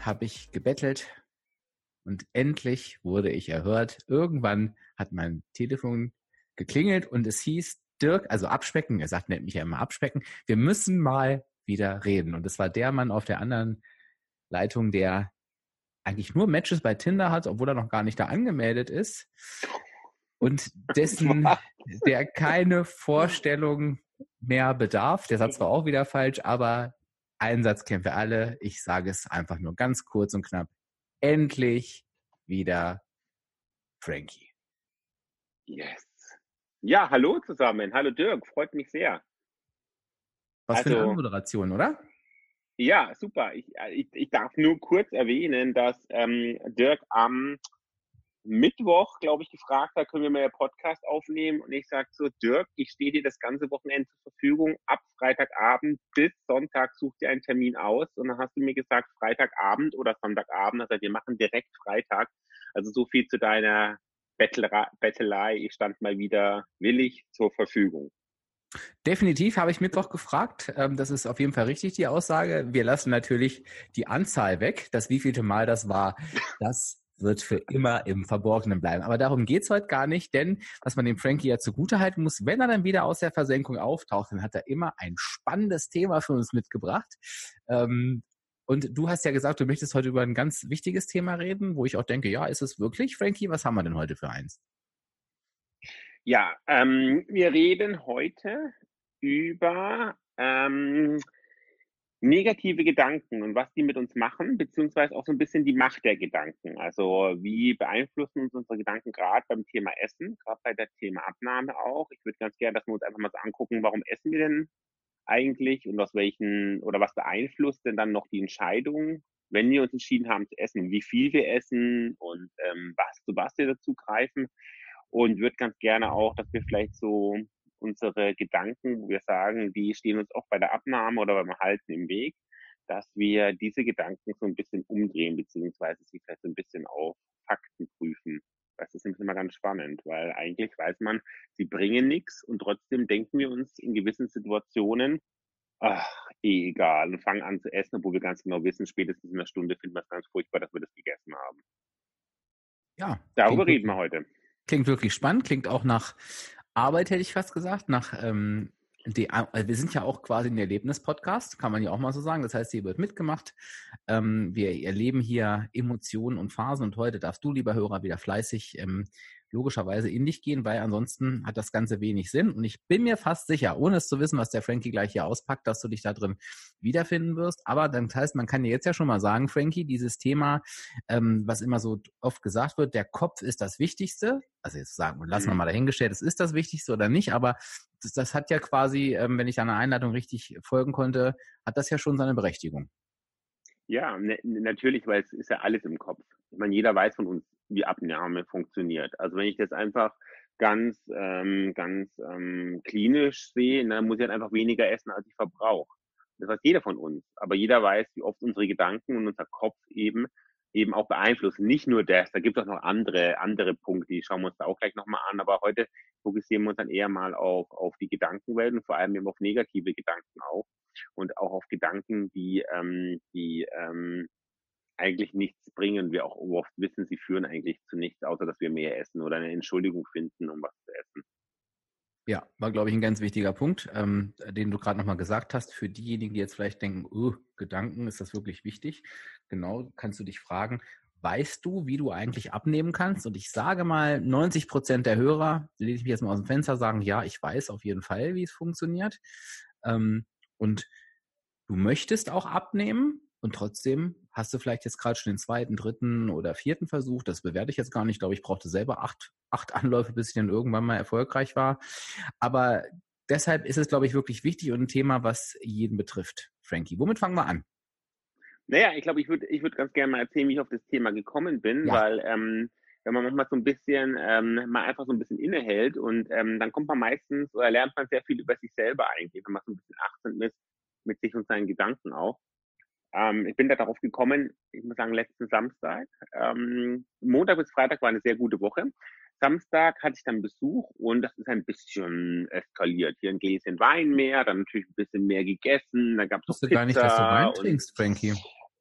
habe ich gebettelt und endlich wurde ich erhört. Irgendwann hat mein Telefon geklingelt und es hieß, Dirk, also abspecken, er sagt, nennt mich ja immer abspecken, wir müssen mal wieder reden. Und es war der Mann auf der anderen Leitung, der eigentlich nur Matches bei Tinder hat, obwohl er noch gar nicht da angemeldet ist. Und dessen, der keine Vorstellung mehr bedarf. Der Satz war auch wieder falsch, aber Einsatz kennen wir alle. Ich sage es einfach nur ganz kurz und knapp. Endlich wieder Frankie. Yes. Ja, hallo zusammen. Hallo Dirk, freut mich sehr. Was also, für eine also Moderation, oder? Ja, super. Ich, äh, ich, ich darf nur kurz erwähnen, dass ähm, Dirk am Mittwoch, glaube ich, gefragt hat, können wir mal einen Podcast aufnehmen? Und ich sage so, Dirk, ich stehe dir das ganze Wochenende zur Verfügung. Ab Freitagabend bis Sonntag such dir einen Termin aus. Und dann hast du mir gesagt, Freitagabend oder Sonntagabend. Also wir machen direkt Freitag. Also so viel zu deiner Bettelei. Ich stand mal wieder willig zur Verfügung. Definitiv habe ich Mittwoch gefragt. Ähm, das ist auf jeden Fall richtig, die Aussage. Wir lassen natürlich die Anzahl weg, das wievielte Mal das war. Das wird für immer im Verborgenen bleiben. Aber darum geht's heute gar nicht, denn was man dem Frankie ja zugutehalten muss, wenn er dann wieder aus der Versenkung auftaucht, dann hat er immer ein spannendes Thema für uns mitgebracht. Ähm, und du hast ja gesagt, du möchtest heute über ein ganz wichtiges Thema reden, wo ich auch denke, ja, ist es wirklich, Frankie? Was haben wir denn heute für eins? Ja, ähm, wir reden heute über ähm, negative Gedanken und was die mit uns machen, beziehungsweise auch so ein bisschen die Macht der Gedanken. Also wie beeinflussen uns unsere Gedanken gerade beim Thema Essen, gerade bei der Thema Abnahme auch. Ich würde ganz gerne, dass wir uns einfach mal so angucken, warum essen wir denn eigentlich und aus welchen oder was beeinflusst denn dann noch die Entscheidung, wenn wir uns entschieden haben zu essen, wie viel wir essen und ähm, was zu was wir dazu greifen. Und würde ganz gerne auch, dass wir vielleicht so unsere Gedanken, wo wir sagen, die stehen uns auch bei der Abnahme oder beim Halten im Weg, dass wir diese Gedanken so ein bisschen umdrehen, beziehungsweise sie vielleicht so ein bisschen auf Fakten prüfen. Das ist immer ganz spannend, weil eigentlich weiß man, sie bringen nichts und trotzdem denken wir uns in gewissen Situationen, ach, eh egal, und fangen an zu essen, obwohl wir ganz genau wissen, spätestens in einer Stunde finden wir es ganz furchtbar, dass wir das gegessen haben. Ja. Darüber reden wir heute. Klingt wirklich spannend, klingt auch nach Arbeit, hätte ich fast gesagt, nach ähm, die, also wir sind ja auch quasi ein Erlebnis-Podcast, kann man ja auch mal so sagen. Das heißt, hier wird mitgemacht. Ähm, wir erleben hier Emotionen und Phasen und heute darfst du, lieber Hörer, wieder fleißig ähm, logischerweise in dich gehen, weil ansonsten hat das Ganze wenig Sinn. Und ich bin mir fast sicher, ohne es zu wissen, was der Frankie gleich hier auspackt, dass du dich da drin wiederfinden wirst. Aber das heißt, man kann dir jetzt ja schon mal sagen, Frankie, dieses Thema, ähm, was immer so oft gesagt wird, der Kopf ist das Wichtigste. Also jetzt sagen, lassen wir mhm. mal dahingestellt, es ist das Wichtigste oder nicht, aber das, das hat ja quasi, ähm, wenn ich einer Einleitung richtig folgen konnte, hat das ja schon seine Berechtigung. Ja, ne, natürlich, weil es ist ja alles im Kopf. Ich meine, jeder weiß von uns, wie Abnahme funktioniert. Also wenn ich das einfach ganz, ähm, ganz ähm, klinisch sehe, dann muss ich halt einfach weniger essen, als ich verbrauche. Das weiß jeder von uns. Aber jeder weiß, wie oft unsere Gedanken und unser Kopf eben eben auch beeinflussen. Nicht nur das, da gibt es auch noch andere, andere Punkte, die schauen wir uns da auch gleich nochmal an. Aber heute fokussieren wir uns dann eher mal auf, auf die Gedankenwelt und vor allem eben auf negative Gedanken auch und auch auf Gedanken, die, ähm, die ähm, eigentlich nichts bringen. Wir auch oft wissen, sie führen eigentlich zu nichts, außer dass wir mehr essen oder eine Entschuldigung finden, um was zu essen. Ja, war, glaube ich, ein ganz wichtiger Punkt, ähm, den du gerade nochmal gesagt hast. Für diejenigen, die jetzt vielleicht denken, oh, Gedanken, ist das wirklich wichtig? Genau, kannst du dich fragen, weißt du, wie du eigentlich abnehmen kannst? Und ich sage mal, 90 Prozent der Hörer, lese ich mich jetzt mal aus dem Fenster, sagen, ja, ich weiß auf jeden Fall, wie es funktioniert. Ähm, und du möchtest auch abnehmen, und trotzdem hast du vielleicht jetzt gerade schon den zweiten, dritten oder vierten Versuch. Das bewerte ich jetzt gar nicht. Ich glaube, ich brauchte selber acht, acht Anläufe, bis ich dann irgendwann mal erfolgreich war. Aber deshalb ist es, glaube ich, wirklich wichtig und ein Thema, was jeden betrifft. Frankie, womit fangen wir an? Naja, ich glaube, ich würde ich würd ganz gerne mal erzählen, wie ich auf das Thema gekommen bin, ja. weil ähm, wenn man manchmal so ein bisschen ähm, mal einfach so ein bisschen innehält und ähm, dann kommt man meistens oder lernt man sehr viel über sich selber eigentlich, wenn man so ein bisschen achtsam ist mit sich und seinen Gedanken auch. Ähm, ich bin da darauf gekommen, ich muss sagen, letzten Samstag. Ähm, Montag bis Freitag war eine sehr gute Woche. Samstag hatte ich dann Besuch und das ist ein bisschen eskaliert. Hier ein Gläschen Wein mehr, dann natürlich ein bisschen mehr gegessen, dann gab es noch Pizza. gar nicht, dass du Wein trinkst, Frankie.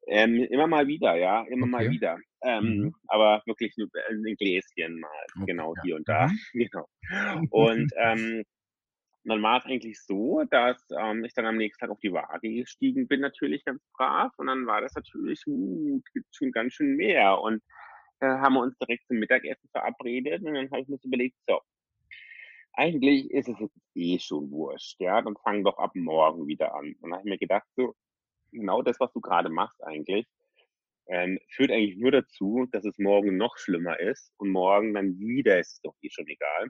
Ähm, immer mal wieder, ja, immer okay. mal wieder. Ähm, mhm. Aber wirklich nur ein Gläschen mal, okay, genau, hier und da. Mhm. Genau. Und ähm, dann war es eigentlich so, dass ähm, ich dann am nächsten Tag auf die Waage gestiegen bin, natürlich ganz brav. Und dann war das natürlich, uh, gibt schon ganz schön mehr. Und äh, haben wir uns direkt zum Mittagessen verabredet. Und dann habe ich mir überlegt, so, eigentlich ist es jetzt eh schon wurscht, ja, dann fang doch ab morgen wieder an. Und dann habe ich mir gedacht, so, genau das, was du gerade machst eigentlich, ähm, führt eigentlich nur dazu, dass es morgen noch schlimmer ist und morgen dann wieder ist es doch eh schon egal.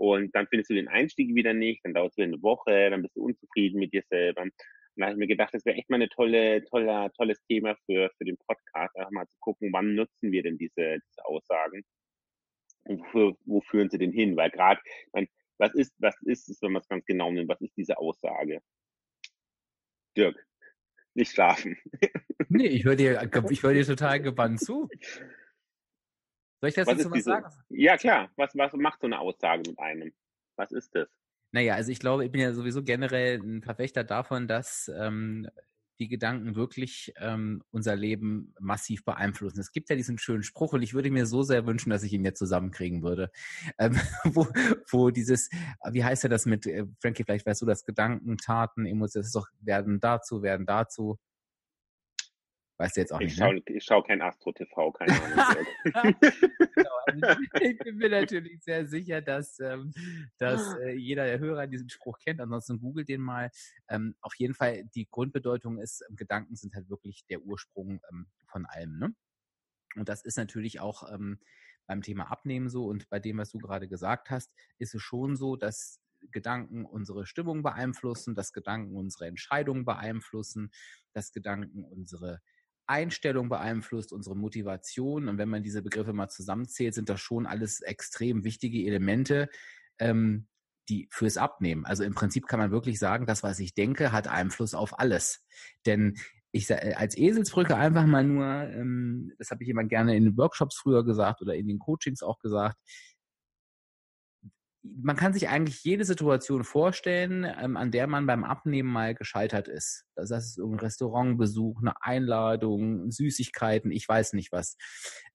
Und dann findest du den Einstieg wieder nicht, dann dauert es wieder eine Woche, dann bist du unzufrieden mit dir selber. Und dann habe ich mir gedacht, das wäre echt mal eine tolle, tolle, tolles Thema für, für den Podcast, einfach mal zu gucken, wann nutzen wir denn diese, diese Aussagen und wofür, wo führen sie denn hin? Weil gerade, was ist, was ist es, wenn man es ganz genau nimmt, was ist diese Aussage? Dirk, nicht schlafen. Nee, ich höre dir, ich hör dir total gebannt zu. Soll ich das was jetzt was sagen? Ja, klar. Was, was macht so eine Aussage mit einem? Was ist das? Naja, also ich glaube, ich bin ja sowieso generell ein Verfechter davon, dass ähm, die Gedanken wirklich ähm, unser Leben massiv beeinflussen. Es gibt ja diesen schönen Spruch und ich würde mir so sehr wünschen, dass ich ihn jetzt zusammenkriegen würde, ähm, wo, wo dieses, wie heißt er das mit, äh, Frankie, vielleicht weißt du das, Gedanken, Taten, Emotionen, das ist doch, werden dazu, werden dazu. Weißt du jetzt auch ich nicht, schau, ne? Ich schaue kein Astro-TV, keine Ahnung. genau, also ich bin mir natürlich sehr sicher, dass, ähm, dass äh, jeder der Hörer diesen Spruch kennt. Ansonsten googelt den mal. Ähm, auf jeden Fall, die Grundbedeutung ist, ähm, Gedanken sind halt wirklich der Ursprung ähm, von allem. Ne? Und das ist natürlich auch ähm, beim Thema Abnehmen so. Und bei dem, was du gerade gesagt hast, ist es schon so, dass Gedanken unsere Stimmung beeinflussen, dass Gedanken unsere Entscheidungen beeinflussen, dass Gedanken unsere Einstellung beeinflusst, unsere Motivation. Und wenn man diese Begriffe mal zusammenzählt, sind das schon alles extrem wichtige Elemente, ähm, die fürs Abnehmen. Also im Prinzip kann man wirklich sagen, das, was ich denke, hat Einfluss auf alles. Denn ich äh, als Eselsbrücke einfach mal nur, ähm, das habe ich immer gerne in den Workshops früher gesagt oder in den Coachings auch gesagt, man kann sich eigentlich jede Situation vorstellen, ähm, an der man beim Abnehmen mal gescheitert ist. Das heißt, ein Restaurantbesuch, eine Einladung, Süßigkeiten, ich weiß nicht was.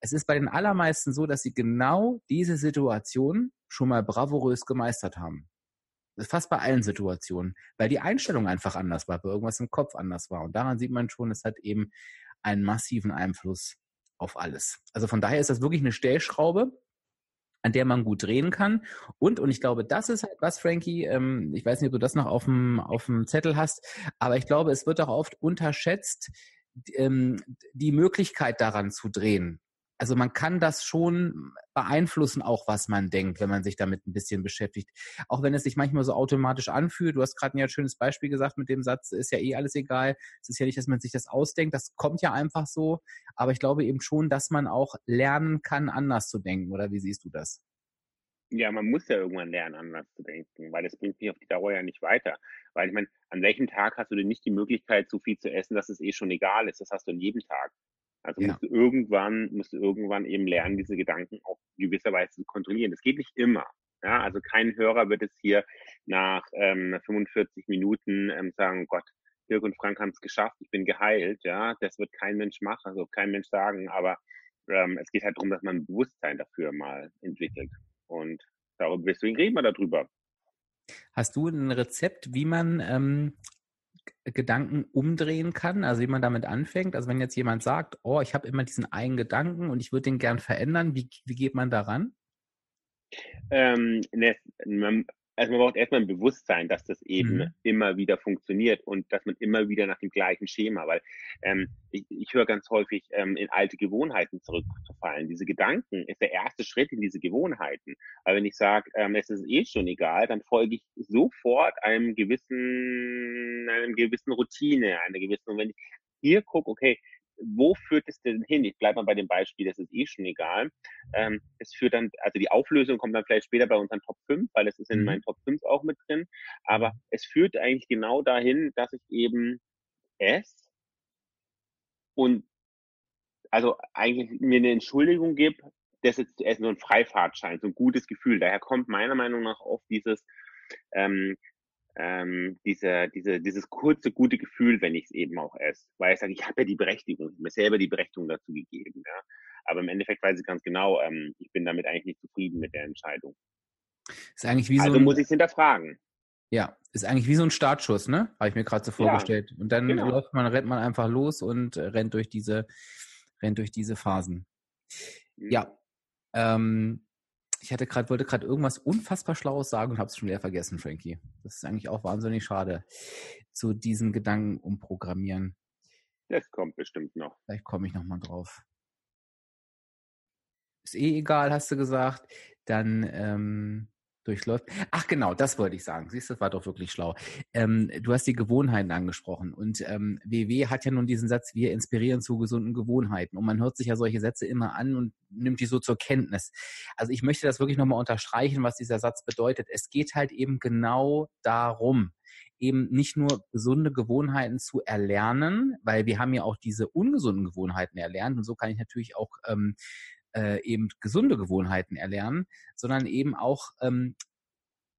Es ist bei den allermeisten so, dass sie genau diese Situation schon mal bravourös gemeistert haben. Fast bei allen Situationen, weil die Einstellung einfach anders war, weil irgendwas im Kopf anders war. Und daran sieht man schon, es hat eben einen massiven Einfluss auf alles. Also von daher ist das wirklich eine Stellschraube, an der man gut drehen kann. Und, und ich glaube, das ist halt was, Frankie, ähm, ich weiß nicht, ob du das noch auf dem, auf dem Zettel hast, aber ich glaube, es wird auch oft unterschätzt, ähm, die Möglichkeit daran zu drehen. Also man kann das schon beeinflussen, auch was man denkt, wenn man sich damit ein bisschen beschäftigt. Auch wenn es sich manchmal so automatisch anfühlt. Du hast gerade ein schönes Beispiel gesagt mit dem Satz, ist ja eh alles egal. Es ist ja nicht, dass man sich das ausdenkt. Das kommt ja einfach so. Aber ich glaube eben schon, dass man auch lernen kann, anders zu denken. Oder wie siehst du das? Ja, man muss ja irgendwann lernen, anders zu denken, weil das bringt mich auf die Dauer ja nicht weiter. Weil ich meine, an welchem Tag hast du denn nicht die Möglichkeit, so viel zu essen, dass es eh schon egal ist? Das hast du an jedem Tag. Also ja. musst du irgendwann, musst du irgendwann eben lernen, diese Gedanken auch gewisserweise zu kontrollieren. Das geht nicht immer. Ja, also kein Hörer wird es hier nach ähm, 45 Minuten ähm, sagen, oh Gott, Dirk und Frank haben es geschafft, ich bin geheilt. Ja, das wird kein Mensch machen, also kein Mensch sagen. Aber ähm, es geht halt darum, dass man ein Bewusstsein dafür mal entwickelt. Und darüber, deswegen reden wir darüber. Hast du ein Rezept, wie man ähm, Gedanken umdrehen kann, also wie man damit anfängt. Also wenn jetzt jemand sagt, oh, ich habe immer diesen einen Gedanken und ich würde den gern verändern, wie, wie geht man daran? Ähm, ne, man, also man braucht erstmal ein Bewusstsein, dass das eben mhm. immer wieder funktioniert und dass man immer wieder nach dem gleichen Schema, weil ähm, ich, ich höre ganz häufig ähm, in alte Gewohnheiten zurückzufallen. Diese Gedanken ist der erste Schritt in diese Gewohnheiten. Aber wenn ich sage, ähm, es ist eh schon egal, dann folge ich sofort einem gewissen, einem gewissen Routine, einer gewissen, und wenn ich hier gucke, okay, wo führt es denn hin? Ich bleibe mal bei dem Beispiel, das ist eh schon egal. Ähm, es führt dann, also die Auflösung kommt dann vielleicht später bei unseren Top 5, weil es ist in mhm. meinen Top 5 auch mit drin. Aber es führt eigentlich genau dahin, dass ich eben esse und also eigentlich mir eine Entschuldigung gebe, das jetzt zu essen, so ein Freifahrtschein, so ein gutes Gefühl. Daher kommt meiner Meinung nach oft dieses, ähm, ähm, diese, diese, dieses kurze, gute Gefühl, wenn ich es eben auch esse. Weil ich sage, ich habe ja die Berechtigung, ich mir selber die Berechtigung dazu gegeben. Ja? Aber im Endeffekt weiß ich ganz genau, ähm, ich bin damit eigentlich nicht zufrieden mit der Entscheidung. Ist eigentlich wie also so ein, muss ich es hinterfragen. Ja, ist eigentlich wie so ein Startschuss, ne? Habe ich mir gerade so vorgestellt. Ja, und dann genau. läuft man, rennt man einfach los und rennt durch diese, rennt durch diese Phasen. Mhm. Ja. Ähm, ich hatte gerade, wollte gerade irgendwas unfassbar Schlaues sagen und habe es schon wieder vergessen, Frankie. Das ist eigentlich auch wahnsinnig schade. Zu diesen Gedanken umprogrammieren. Das kommt bestimmt noch. Vielleicht komme ich nochmal drauf. Ist eh egal, hast du gesagt. Dann ähm, durchläuft. Ach genau, das wollte ich sagen. Siehst du, das war doch wirklich schlau. Ähm, du hast die Gewohnheiten angesprochen und ähm, WW hat ja nun diesen Satz, wir inspirieren zu gesunden Gewohnheiten und man hört sich ja solche Sätze immer an und nimmt die so zur Kenntnis. Also ich möchte das wirklich nochmal unterstreichen, was dieser Satz bedeutet. Es geht halt eben genau darum, eben nicht nur gesunde Gewohnheiten zu erlernen, weil wir haben ja auch diese ungesunden Gewohnheiten erlernt und so kann ich natürlich auch ähm, äh, eben gesunde Gewohnheiten erlernen, sondern eben auch ähm,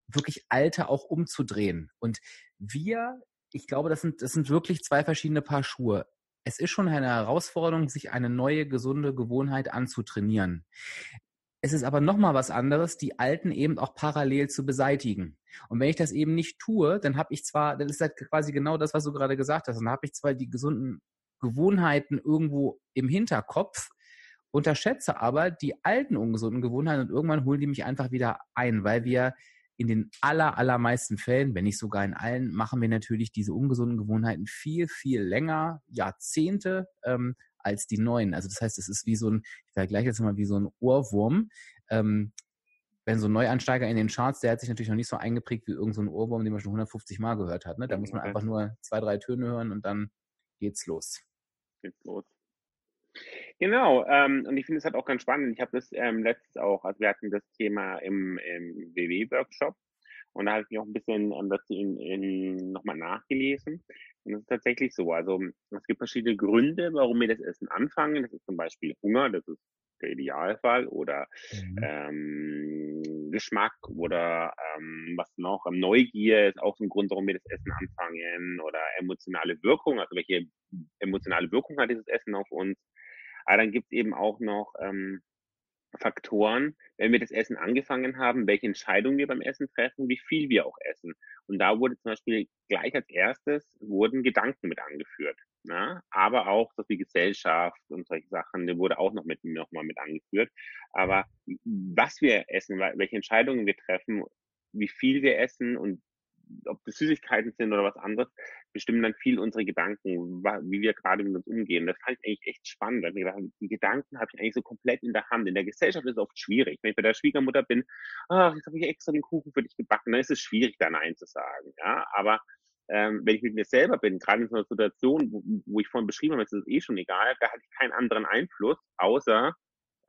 wirklich alte auch umzudrehen. Und wir, ich glaube, das sind, das sind wirklich zwei verschiedene Paar Schuhe. Es ist schon eine Herausforderung, sich eine neue gesunde Gewohnheit anzutrainieren. Es ist aber nochmal was anderes, die alten eben auch parallel zu beseitigen. Und wenn ich das eben nicht tue, dann habe ich zwar, das ist halt quasi genau das, was du gerade gesagt hast, dann habe ich zwar die gesunden Gewohnheiten irgendwo im Hinterkopf, unterschätze aber die alten ungesunden Gewohnheiten und irgendwann holen die mich einfach wieder ein, weil wir in den aller, allermeisten Fällen, wenn nicht sogar in allen, machen wir natürlich diese ungesunden Gewohnheiten viel, viel länger, Jahrzehnte ähm, als die neuen. Also das heißt, es ist wie so ein, ich vergleiche jetzt mal wie so ein Ohrwurm. Ähm, wenn so ein Neuansteiger in den Charts, der hat sich natürlich noch nicht so eingeprägt wie irgendein so Ohrwurm, den man schon 150 Mal gehört hat. Ne? Da muss man einfach nur zwei, drei Töne hören und dann geht's los. Geht's los. Genau, ähm, und ich finde es halt auch ganz spannend. Ich habe das ähm, letztes auch, also wir hatten das Thema im, im WW-Workshop und da habe ich mich auch ein bisschen ähm, dazu in, in, nochmal nachgelesen. Und es ist tatsächlich so, also es gibt verschiedene Gründe, warum wir das Essen anfangen. Das ist zum Beispiel Hunger, das ist der Idealfall, oder mhm. ähm, Geschmack oder ähm, was noch, ähm, Neugier ist auch ein Grund, warum wir das Essen anfangen, oder emotionale Wirkung, also welche emotionale Wirkung hat dieses Essen auf uns. Aber dann gibt es eben auch noch ähm, Faktoren, wenn wir das Essen angefangen haben, welche Entscheidungen wir beim Essen treffen, wie viel wir auch essen. Und da wurde zum Beispiel gleich als erstes wurden Gedanken mit angeführt. Ne? Aber auch so wie Gesellschaft und solche Sachen, die wurde auch noch mit, noch mal mit angeführt. Aber was wir essen, welche Entscheidungen wir treffen, wie viel wir essen und ob das Süßigkeiten sind oder was anderes, bestimmen dann viel unsere Gedanken, wie wir gerade mit uns umgehen. Das fand ich eigentlich echt spannend. Weil ich gedacht, die Gedanken habe ich eigentlich so komplett in der Hand. In der Gesellschaft ist es oft schwierig. Wenn ich bei der Schwiegermutter bin, ach, jetzt habe ich extra den Kuchen für dich gebacken, dann ist es schwierig, da Nein zu sagen. Ja, aber ähm, wenn ich mit mir selber bin, gerade in so einer Situation, wo, wo ich vorhin beschrieben habe, ist es eh schon egal, da hatte ich keinen anderen Einfluss, außer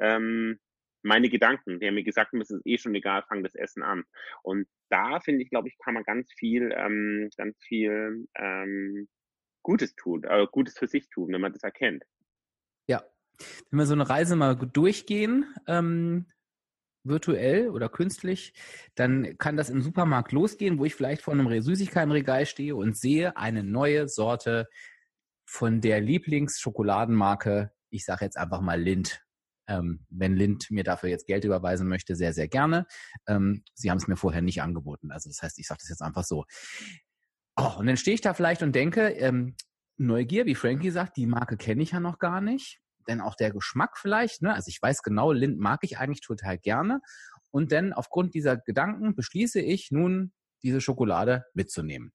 ähm, meine Gedanken. Die haben mir gesagt, es ist eh schon egal, fang das Essen an. Und da finde ich, glaube ich, kann man ganz viel, ähm, ganz viel ähm, Gutes tun, äh, Gutes für sich tun, wenn man das erkennt. Ja. Wenn wir so eine Reise mal durchgehen, ähm, virtuell oder künstlich, dann kann das im Supermarkt losgehen, wo ich vielleicht vor einem Süßigkeitenregal stehe und sehe eine neue Sorte von der Lieblingsschokoladenmarke, ich sage jetzt einfach mal Lind. Ähm, wenn Lind mir dafür jetzt Geld überweisen möchte, sehr, sehr gerne. Ähm, sie haben es mir vorher nicht angeboten. Also das heißt, ich sage das jetzt einfach so. Oh, und dann stehe ich da vielleicht und denke, ähm, Neugier, wie Frankie sagt, die Marke kenne ich ja noch gar nicht. Denn auch der Geschmack vielleicht, ne? also ich weiß genau, Lind mag ich eigentlich total gerne. Und dann aufgrund dieser Gedanken beschließe ich nun, diese Schokolade mitzunehmen.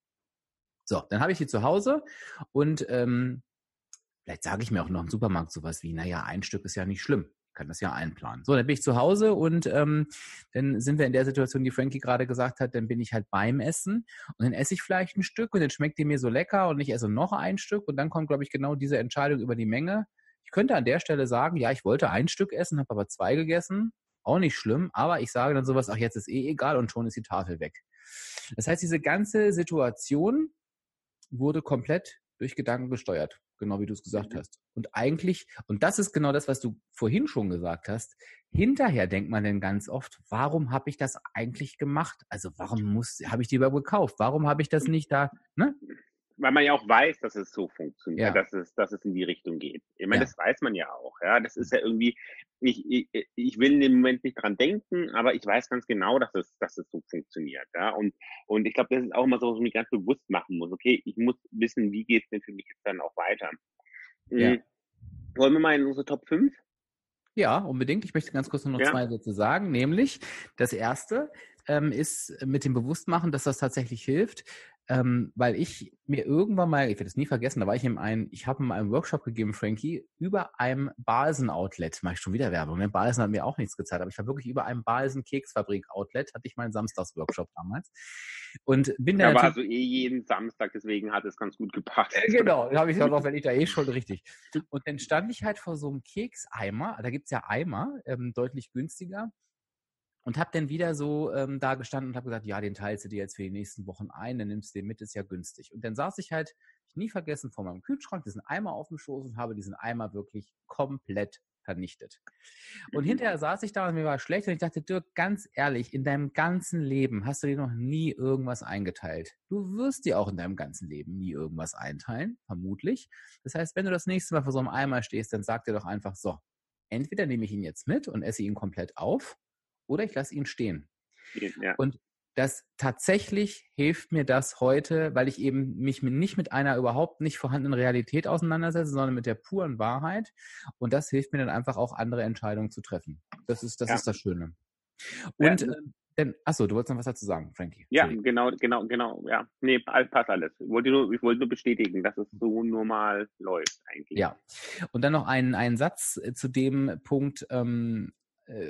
So, dann habe ich die zu Hause und ähm, vielleicht sage ich mir auch noch im Supermarkt sowas wie, naja, ein Stück ist ja nicht schlimm. Kann das ja einplanen. So, dann bin ich zu Hause und ähm, dann sind wir in der Situation, die Frankie gerade gesagt hat, dann bin ich halt beim Essen und dann esse ich vielleicht ein Stück und dann schmeckt die mir so lecker und ich esse noch ein Stück und dann kommt, glaube ich, genau diese Entscheidung über die Menge. Ich könnte an der Stelle sagen, ja, ich wollte ein Stück essen, habe aber zwei gegessen. Auch nicht schlimm, aber ich sage dann sowas, ach, jetzt ist eh egal und schon ist die Tafel weg. Das heißt, diese ganze Situation wurde komplett durch Gedanken gesteuert genau wie du es gesagt mhm. hast. Und eigentlich, und das ist genau das, was du vorhin schon gesagt hast, hinterher denkt man dann ganz oft, warum habe ich das eigentlich gemacht? Also warum muss, habe ich die überhaupt gekauft? Warum habe ich das nicht da, ne? Weil man ja auch weiß, dass es so funktioniert, ja. dass es, dass es in die Richtung geht. Ich meine, ja. das weiß man ja auch. Ja, das ist ja irgendwie, ich, ich, ich will in dem Moment nicht dran denken, aber ich weiß ganz genau, dass es, dass es so funktioniert. Ja, und, und ich glaube, das ist auch immer so, was ich mir ganz bewusst machen muss. Okay, ich muss wissen, wie geht es denn für mich jetzt dann auch weiter. Ja. Hm. Wollen wir mal in unsere Top 5? Ja, unbedingt. Ich möchte ganz kurz nur noch ja. zwei Sätze sagen. Nämlich, das erste ähm, ist mit dem Bewusstmachen, dass das tatsächlich hilft ähm, weil ich mir irgendwann mal, ich werde es nie vergessen, da war ich in einem, ich habe mal einen Workshop gegeben, Frankie, über einem Balsen-Outlet, mache ich schon wieder Werbung, ne? Balsen hat mir auch nichts gezeigt, aber ich war wirklich über einem Balsen-Keksfabrik-Outlet, hatte ich meinen Samstags-Workshop damals und bin da. Da war also eh jeden Samstag, deswegen hat es ganz gut gepasst. Äh, genau, habe ich auch wenn ich da eh schon richtig. Und dann stand ich halt vor so einem Kekseimer, da gibt's ja Eimer, ähm, deutlich günstiger und habe dann wieder so ähm, da gestanden und habe gesagt, ja, den teilst du dir jetzt für die nächsten Wochen ein, dann nimmst du den mit, ist ja günstig. Und dann saß ich halt, ich nie vergessen, vor meinem Kühlschrank, diesen Eimer auf dem Schoß und habe diesen Eimer wirklich komplett vernichtet. Und mhm. hinterher saß ich da und mir war schlecht und ich dachte, Dirk, ganz ehrlich, in deinem ganzen Leben hast du dir noch nie irgendwas eingeteilt. Du wirst dir auch in deinem ganzen Leben nie irgendwas einteilen, vermutlich. Das heißt, wenn du das nächste Mal vor so einem Eimer stehst, dann sag dir doch einfach so, entweder nehme ich ihn jetzt mit und esse ihn komplett auf oder ich lasse ihn stehen. Ja. Und das tatsächlich hilft mir das heute, weil ich eben mich nicht mit einer überhaupt nicht vorhandenen Realität auseinandersetze, sondern mit der puren Wahrheit. Und das hilft mir dann einfach auch andere Entscheidungen zu treffen. Das ist das, ja. ist das Schöne. Und ja. äh, denn, achso, du wolltest noch was dazu sagen, Frankie. Ja, genau, genau, genau, ja. Nee, passt alles. Ich wollte nur, ich wollte nur bestätigen, dass es so normal läuft eigentlich. Ja. Und dann noch ein, ein Satz äh, zu dem Punkt, ähm, äh,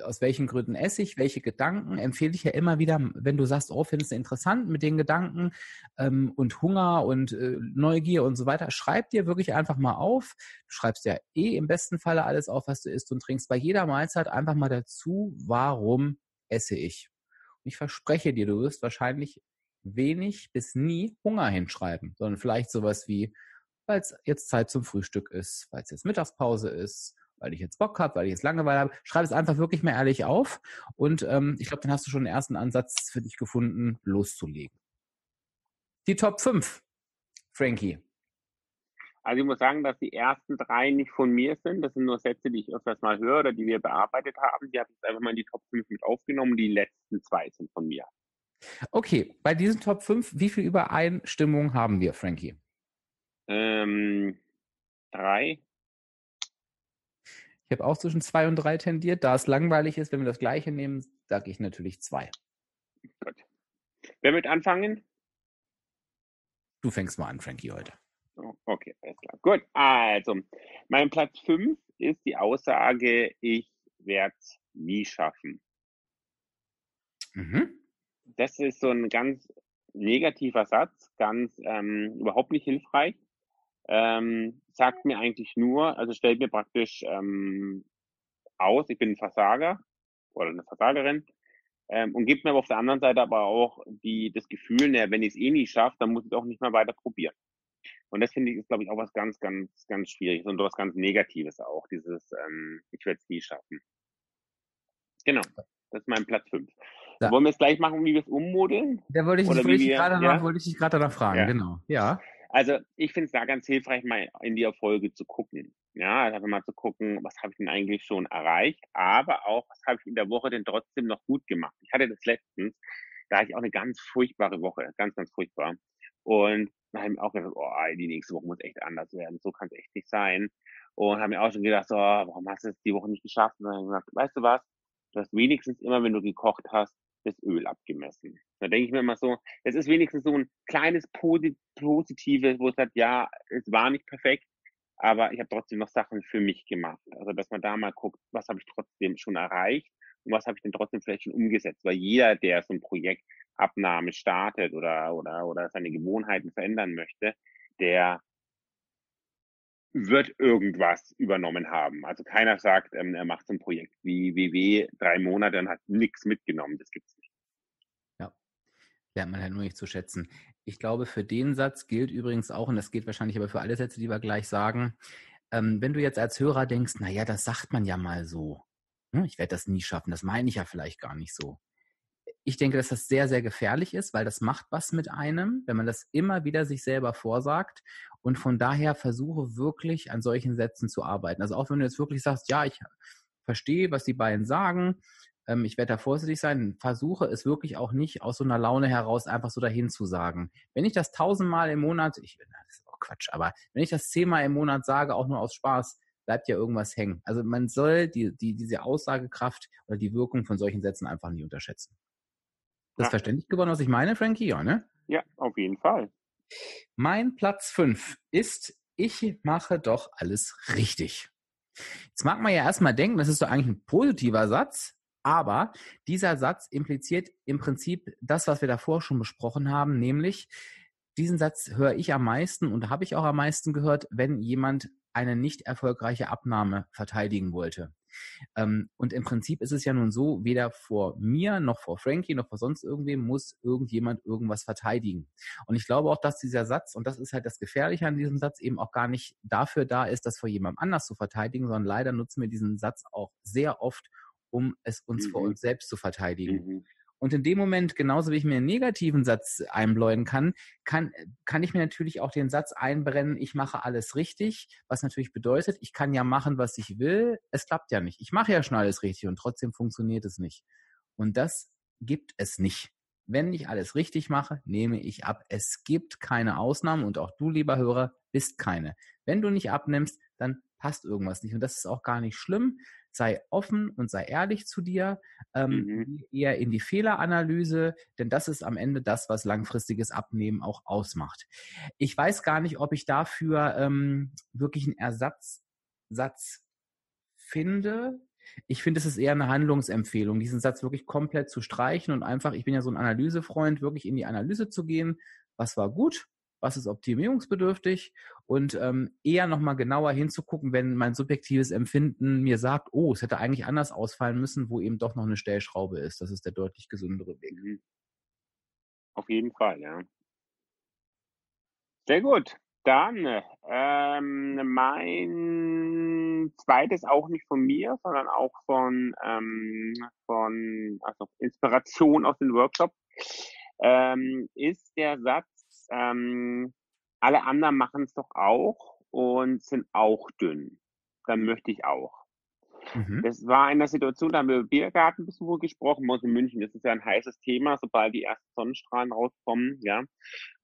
aus welchen Gründen esse ich, welche Gedanken, empfehle ich ja immer wieder, wenn du sagst, oh, findest du interessant mit den Gedanken ähm, und Hunger und äh, Neugier und so weiter, schreib dir wirklich einfach mal auf. Du schreibst ja eh im besten Falle alles auf, was du isst und trinkst. Bei jeder Mahlzeit einfach mal dazu, warum esse ich. Und ich verspreche dir, du wirst wahrscheinlich wenig bis nie Hunger hinschreiben, sondern vielleicht sowas wie, weil es jetzt Zeit zum Frühstück ist, weil es jetzt Mittagspause ist, weil ich jetzt Bock habe, weil ich jetzt Langeweile habe. Schreib es einfach wirklich mal ehrlich auf und ähm, ich glaube, dann hast du schon den ersten Ansatz für dich gefunden, loszulegen. Die Top 5, Frankie. Also ich muss sagen, dass die ersten drei nicht von mir sind. Das sind nur Sätze, die ich öfters mal höre oder die wir bearbeitet haben. Die habe ich jetzt einfach mal in die Top 5 mit aufgenommen. Die letzten zwei sind von mir. Okay, bei diesen Top 5, wie viel Übereinstimmung haben wir, Frankie? Ähm, drei. Ich habe auch zwischen zwei und drei tendiert. Da es langweilig ist, wenn wir das gleiche nehmen, sage ich natürlich zwei. Gut. Wer mit anfangen? Du fängst mal an, Frankie, heute. Oh, okay, alles klar. Gut, also, mein Platz 5 ist die Aussage, ich werde es nie schaffen. Mhm. Das ist so ein ganz negativer Satz, ganz ähm, überhaupt nicht hilfreich ähm, sagt mir eigentlich nur, also stellt mir praktisch ähm, aus, ich bin ein Versager oder eine Versagerin ähm, und gibt mir aber auf der anderen Seite aber auch die, das Gefühl, naja, wenn ich es eh nicht schaffe, dann muss ich auch nicht mehr weiter probieren. Und das finde ich ist, glaube ich, auch was ganz, ganz, ganz Schwieriges und was ganz Negatives auch, dieses ähm, ich werde es nie schaffen. Genau, das ist mein Platz 5. Wollen wir es gleich machen, wie wir es ummodeln? Da wollte ich, gerade ja? wollte ich dich gerade danach fragen, ja. genau. Ja. Also ich finde es da ganz hilfreich, mal in die Erfolge zu gucken. Ja, einfach mal zu gucken, was habe ich denn eigentlich schon erreicht, aber auch, was habe ich in der Woche denn trotzdem noch gut gemacht. Ich hatte das letztens, da hatte ich auch eine ganz furchtbare Woche, ganz, ganz furchtbar. Und da habe ich mir auch gedacht, oh, die nächste Woche muss echt anders werden, so kann es echt nicht sein. Und habe mir auch schon gedacht, so, warum hast du es die Woche nicht geschafft? Und dann habe ich gesagt, weißt du was, du hast wenigstens immer, wenn du gekocht hast, das Öl abgemessen. Da denke ich mir immer so, es ist wenigstens so ein kleines Positives, wo es sagt, ja, es war nicht perfekt, aber ich habe trotzdem noch Sachen für mich gemacht. Also dass man da mal guckt, was habe ich trotzdem schon erreicht und was habe ich denn trotzdem vielleicht schon umgesetzt. Weil jeder, der so ein Projekt Abnahme startet oder, oder, oder seine Gewohnheiten verändern möchte, der wird irgendwas übernommen haben. Also keiner sagt, ähm, er macht so ein Projekt wie WW drei Monate und hat nichts mitgenommen. Das gibt's nicht. Ja, lernt man halt nur nicht zu schätzen. Ich glaube, für den Satz gilt übrigens auch, und das gilt wahrscheinlich aber für alle Sätze, die wir gleich sagen, ähm, wenn du jetzt als Hörer denkst, na ja, das sagt man ja mal so. Ne? Ich werde das nie schaffen, das meine ich ja vielleicht gar nicht so ich denke, dass das sehr, sehr gefährlich ist, weil das macht was mit einem, wenn man das immer wieder sich selber vorsagt. Und von daher versuche wirklich an solchen Sätzen zu arbeiten. Also auch wenn du jetzt wirklich sagst, ja, ich verstehe, was die beiden sagen, ähm, ich werde da vorsichtig sein, versuche es wirklich auch nicht aus so einer Laune heraus einfach so dahin zu sagen. Wenn ich das tausendmal im Monat, ich, das ist auch Quatsch, aber wenn ich das zehnmal im Monat sage, auch nur aus Spaß, bleibt ja irgendwas hängen. Also man soll die, die, diese Aussagekraft oder die Wirkung von solchen Sätzen einfach nicht unterschätzen. Das ja. verständlich geworden, was ich meine, Frankie? Ja, ne? Ja, auf jeden Fall. Mein Platz 5 ist, ich mache doch alles richtig. Jetzt mag man ja erstmal denken, das ist doch eigentlich ein positiver Satz, aber dieser Satz impliziert im Prinzip das, was wir davor schon besprochen haben, nämlich diesen Satz höre ich am meisten und habe ich auch am meisten gehört, wenn jemand eine nicht erfolgreiche Abnahme verteidigen wollte. Ähm, und im Prinzip ist es ja nun so, weder vor mir noch vor Frankie noch vor sonst irgendwem muss irgendjemand irgendwas verteidigen. Und ich glaube auch, dass dieser Satz, und das ist halt das Gefährliche an diesem Satz, eben auch gar nicht dafür da ist, das vor jemandem anders zu verteidigen, sondern leider nutzen wir diesen Satz auch sehr oft, um es uns mhm. vor uns selbst zu verteidigen. Mhm. Und in dem Moment, genauso wie ich mir einen negativen Satz einbläuen kann, kann, kann ich mir natürlich auch den Satz einbrennen, ich mache alles richtig, was natürlich bedeutet, ich kann ja machen, was ich will, es klappt ja nicht. Ich mache ja schon alles richtig und trotzdem funktioniert es nicht. Und das gibt es nicht. Wenn ich alles richtig mache, nehme ich ab. Es gibt keine Ausnahmen und auch du, lieber Hörer, bist keine. Wenn du nicht abnimmst, dann passt irgendwas nicht. Und das ist auch gar nicht schlimm sei offen und sei ehrlich zu dir, ähm, mhm. eher in die Fehleranalyse, denn das ist am Ende das, was langfristiges Abnehmen auch ausmacht. Ich weiß gar nicht, ob ich dafür ähm, wirklich einen Ersatzsatz finde. Ich finde, es ist eher eine Handlungsempfehlung, diesen Satz wirklich komplett zu streichen und einfach, ich bin ja so ein Analysefreund, wirklich in die Analyse zu gehen. Was war gut? Was ist optimierungsbedürftig und ähm, eher nochmal genauer hinzugucken, wenn mein subjektives Empfinden mir sagt, oh, es hätte eigentlich anders ausfallen müssen, wo eben doch noch eine Stellschraube ist. Das ist der deutlich gesündere Weg. Mhm. Auf jeden Fall, ja. Sehr gut. Dann ähm, mein zweites auch nicht von mir, sondern auch von, ähm, von also Inspiration aus dem Workshop, ähm, ist der Satz, ähm, alle anderen machen es doch auch und sind auch dünn. Dann möchte ich auch. Mhm. Das war in der Situation, da haben wir über Biergartenbesuche gesprochen. Bei uns in München ist es ja ein heißes Thema, sobald die ersten Sonnenstrahlen rauskommen, ja.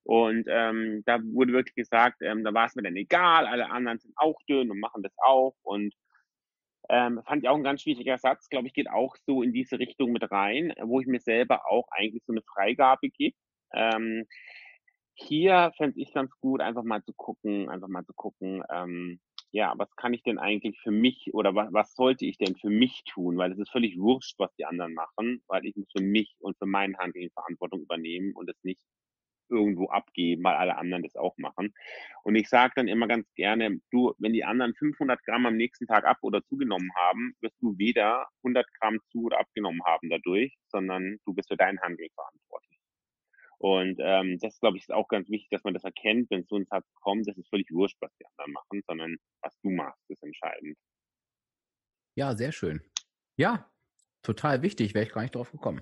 Und ähm, da wurde wirklich gesagt, ähm, da war es mir dann egal, alle anderen sind auch dünn und machen das auch. Und ähm, fand ich auch ein ganz schwieriger Satz, glaube ich, geht auch so in diese Richtung mit rein, wo ich mir selber auch eigentlich so eine Freigabe gebe. Ähm, hier fände ich ganz gut, einfach mal zu gucken, einfach mal zu gucken, ähm, ja, was kann ich denn eigentlich für mich oder was, was sollte ich denn für mich tun? Weil es ist völlig wurscht, was die anderen machen, weil ich muss für mich und für mein Handeln Verantwortung übernehmen und es nicht irgendwo abgeben, weil alle anderen das auch machen. Und ich sage dann immer ganz gerne, du, wenn die anderen 500 Gramm am nächsten Tag ab oder zugenommen haben, wirst du weder 100 Gramm zu oder abgenommen haben dadurch, sondern du bist für dein Handeln verantwortlich. Und ähm, das, glaube ich, ist auch ganz wichtig, dass man das erkennt, wenn so ein Satz kommt, das ist völlig wurscht, was die anderen machen, sondern was du machst, ist entscheidend. Ja, sehr schön. Ja, total wichtig, wäre ich gar nicht drauf gekommen.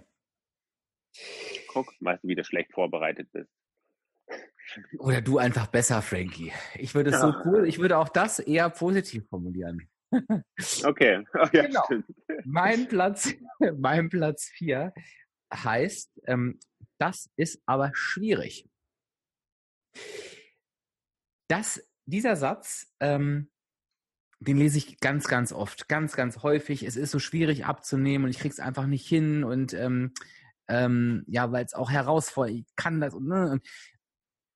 Guck, weißt du, wie du schlecht vorbereitet bist. Oder du einfach besser, Frankie. Ich würde es ja. so cool, ich würde auch das eher positiv formulieren. Okay, oh, ja, genau. Stimmt. Mein Platz, mein Platz 4 heißt, ähm, das ist aber schwierig. Das, dieser Satz, ähm, den lese ich ganz, ganz oft, ganz, ganz häufig. Es ist so schwierig abzunehmen und ich krieg's einfach nicht hin und ähm, ähm, ja, weil es auch herausfordert, ich kann das und, ne, und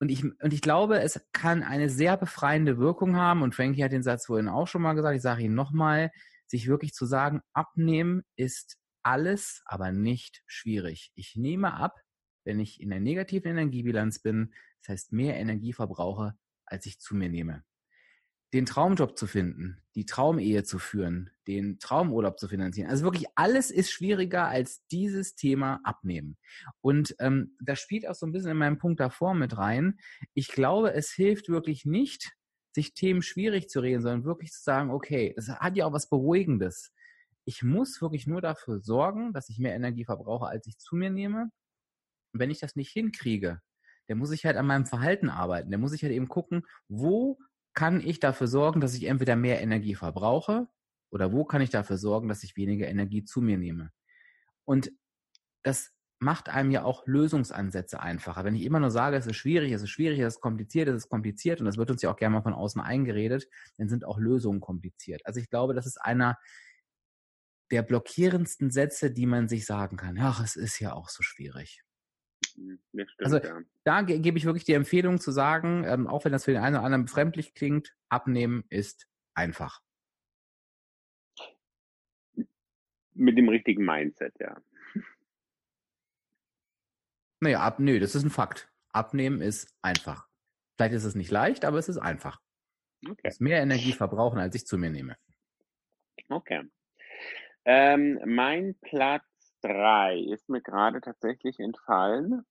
und ich, und ich glaube, es kann eine sehr befreiende Wirkung haben. Und Frankie hat den Satz vorhin auch schon mal gesagt. Ich sage ihn nochmal, sich wirklich zu sagen, abnehmen ist alles, aber nicht schwierig. Ich nehme ab, wenn ich in der negativen Energiebilanz bin, das heißt mehr Energie verbrauche, als ich zu mir nehme den Traumjob zu finden, die Traumehe zu führen, den Traumurlaub zu finanzieren. Also wirklich alles ist schwieriger als dieses Thema abnehmen. Und ähm, das spielt auch so ein bisschen in meinem Punkt davor mit rein. Ich glaube, es hilft wirklich nicht, sich Themen schwierig zu reden, sondern wirklich zu sagen, okay, es hat ja auch was Beruhigendes. Ich muss wirklich nur dafür sorgen, dass ich mehr Energie verbrauche, als ich zu mir nehme. Und wenn ich das nicht hinkriege, dann muss ich halt an meinem Verhalten arbeiten. Dann muss ich halt eben gucken, wo kann ich dafür sorgen, dass ich entweder mehr Energie verbrauche oder wo kann ich dafür sorgen, dass ich weniger Energie zu mir nehme? Und das macht einem ja auch Lösungsansätze einfacher. Wenn ich immer nur sage, es ist schwierig, es ist schwierig, es ist kompliziert, es ist kompliziert und das wird uns ja auch gerne mal von außen eingeredet, dann sind auch Lösungen kompliziert. Also ich glaube, das ist einer der blockierendsten Sätze, die man sich sagen kann. Ach, es ist ja auch so schwierig. Stimmt, also ja. da ge gebe ich wirklich die Empfehlung zu sagen, ähm, auch wenn das für den einen oder anderen befremdlich klingt, abnehmen ist einfach. Mit dem richtigen Mindset, ja. Naja, ab, nö, das ist ein Fakt. Abnehmen ist einfach. Vielleicht ist es nicht leicht, aber es ist einfach. Okay. Ich muss mehr Energie verbrauchen, als ich zu mir nehme. Okay. Ähm, mein Platz 3 ist mir gerade tatsächlich entfallen.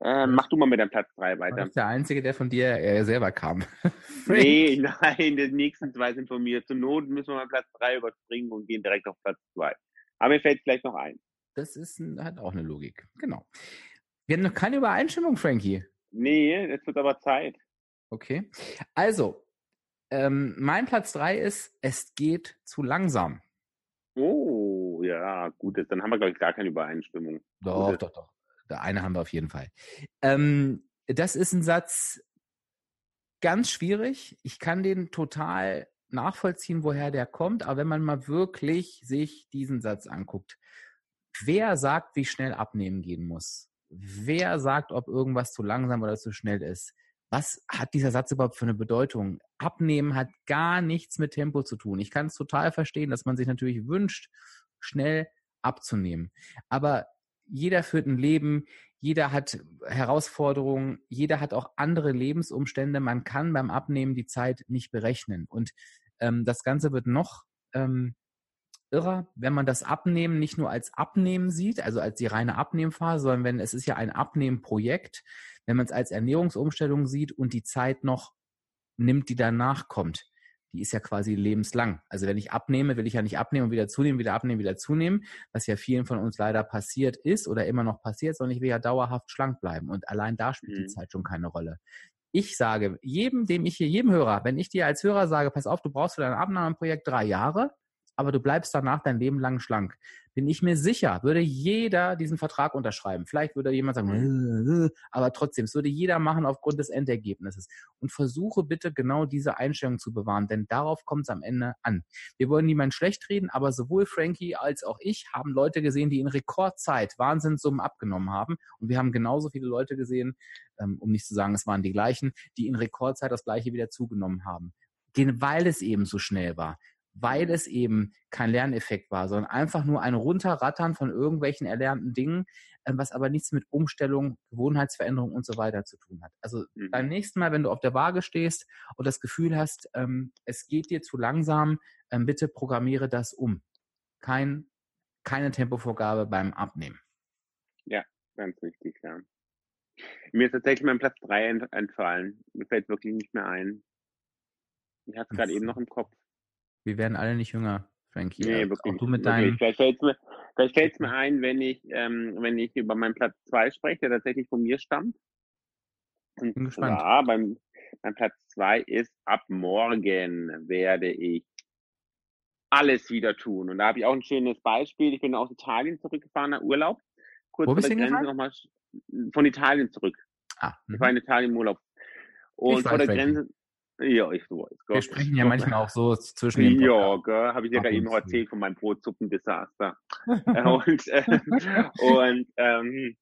Ähm, mach du mal mit deinem Platz 3 weiter. Das ist der einzige, der von dir äh, selber kam. nee, nein, die nächsten zwei sind von mir. Zur Not müssen wir mal Platz 3 überspringen und gehen direkt auf Platz 2. Aber mir fällt vielleicht noch ein. Das ist, hat auch eine Logik. Genau. Wir haben noch keine Übereinstimmung, Frankie. Nee, jetzt wird aber Zeit. Okay. Also, ähm, mein Platz 3 ist, es geht zu langsam. Oh, ja, gut, dann haben wir, glaube ich, gar keine Übereinstimmung. Doch, doch, doch. Der eine haben wir auf jeden Fall. Ähm, das ist ein Satz ganz schwierig. Ich kann den total nachvollziehen, woher der kommt, aber wenn man mal wirklich sich diesen Satz anguckt, wer sagt, wie schnell abnehmen gehen muss? Wer sagt, ob irgendwas zu langsam oder zu schnell ist? was hat dieser Satz überhaupt für eine Bedeutung? Abnehmen hat gar nichts mit Tempo zu tun. Ich kann es total verstehen, dass man sich natürlich wünscht, schnell abzunehmen. Aber jeder führt ein Leben, jeder hat Herausforderungen, jeder hat auch andere Lebensumstände. Man kann beim Abnehmen die Zeit nicht berechnen. Und ähm, das Ganze wird noch ähm, irrer, wenn man das Abnehmen nicht nur als Abnehmen sieht, also als die reine Abnehmphase, sondern wenn es ist ja ein Abnehmprojekt, wenn man es als Ernährungsumstellung sieht und die Zeit noch nimmt, die danach kommt. Die ist ja quasi lebenslang. Also wenn ich abnehme, will ich ja nicht abnehmen und wieder zunehmen, wieder abnehmen, wieder zunehmen, was ja vielen von uns leider passiert ist oder immer noch passiert, sondern ich will ja dauerhaft schlank bleiben. Und allein da spielt mhm. die Zeit schon keine Rolle. Ich sage jedem, dem ich hier, jedem Hörer, wenn ich dir als Hörer sage, pass auf, du brauchst für dein Abnahmeprojekt drei Jahre, aber du bleibst danach dein Leben lang schlank. Bin ich mir sicher, würde jeder diesen Vertrag unterschreiben. Vielleicht würde jemand sagen, aber trotzdem, es würde jeder machen aufgrund des Endergebnisses. Und versuche bitte genau diese Einstellung zu bewahren, denn darauf kommt es am Ende an. Wir wollen niemanden schlecht reden, aber sowohl Frankie als auch ich haben Leute gesehen, die in Rekordzeit Wahnsinnssummen abgenommen haben. Und wir haben genauso viele Leute gesehen, ähm, um nicht zu sagen, es waren die gleichen, die in Rekordzeit das gleiche wieder zugenommen haben weil es eben so schnell war weil es eben kein Lerneffekt war, sondern einfach nur ein Runterrattern von irgendwelchen erlernten Dingen, äh, was aber nichts mit Umstellung, Gewohnheitsveränderung und so weiter zu tun hat. Also mhm. beim nächsten Mal, wenn du auf der Waage stehst und das Gefühl hast, ähm, es geht dir zu langsam, ähm, bitte programmiere das um. Kein, keine Tempovorgabe beim Abnehmen. Ja, ganz wichtig, ja. Mir ist tatsächlich mein Platz 3 entfallen. Mir fällt wirklich nicht mehr ein. Ich hatte es gerade eben noch im Kopf. Wir werden alle nicht jünger, Frankie. Nee, also wirklich. Auch du mit deinem... Vielleicht fällt es mir, mir ein, wenn ich, ähm, wenn ich über meinen Platz 2 spreche, der tatsächlich von mir stammt. Und Bin gespannt. Zwar beim, beim Platz 2 ist, ab morgen werde ich alles wieder tun. Und da habe ich auch ein schönes Beispiel. Ich bin aus Italien zurückgefahren nach Urlaub. Kurz Wo bist du Grenze nochmal von Italien zurück. Ah, ich war in Italien im Urlaub. Und vor der Grenze, Ja, ich weiß. Wir sprechen ja manchmal auch so zwischen den Ja, gell, habe ich ja gerade eben erzählt von meinem Brotsuppendesaster. und äh, und ähm,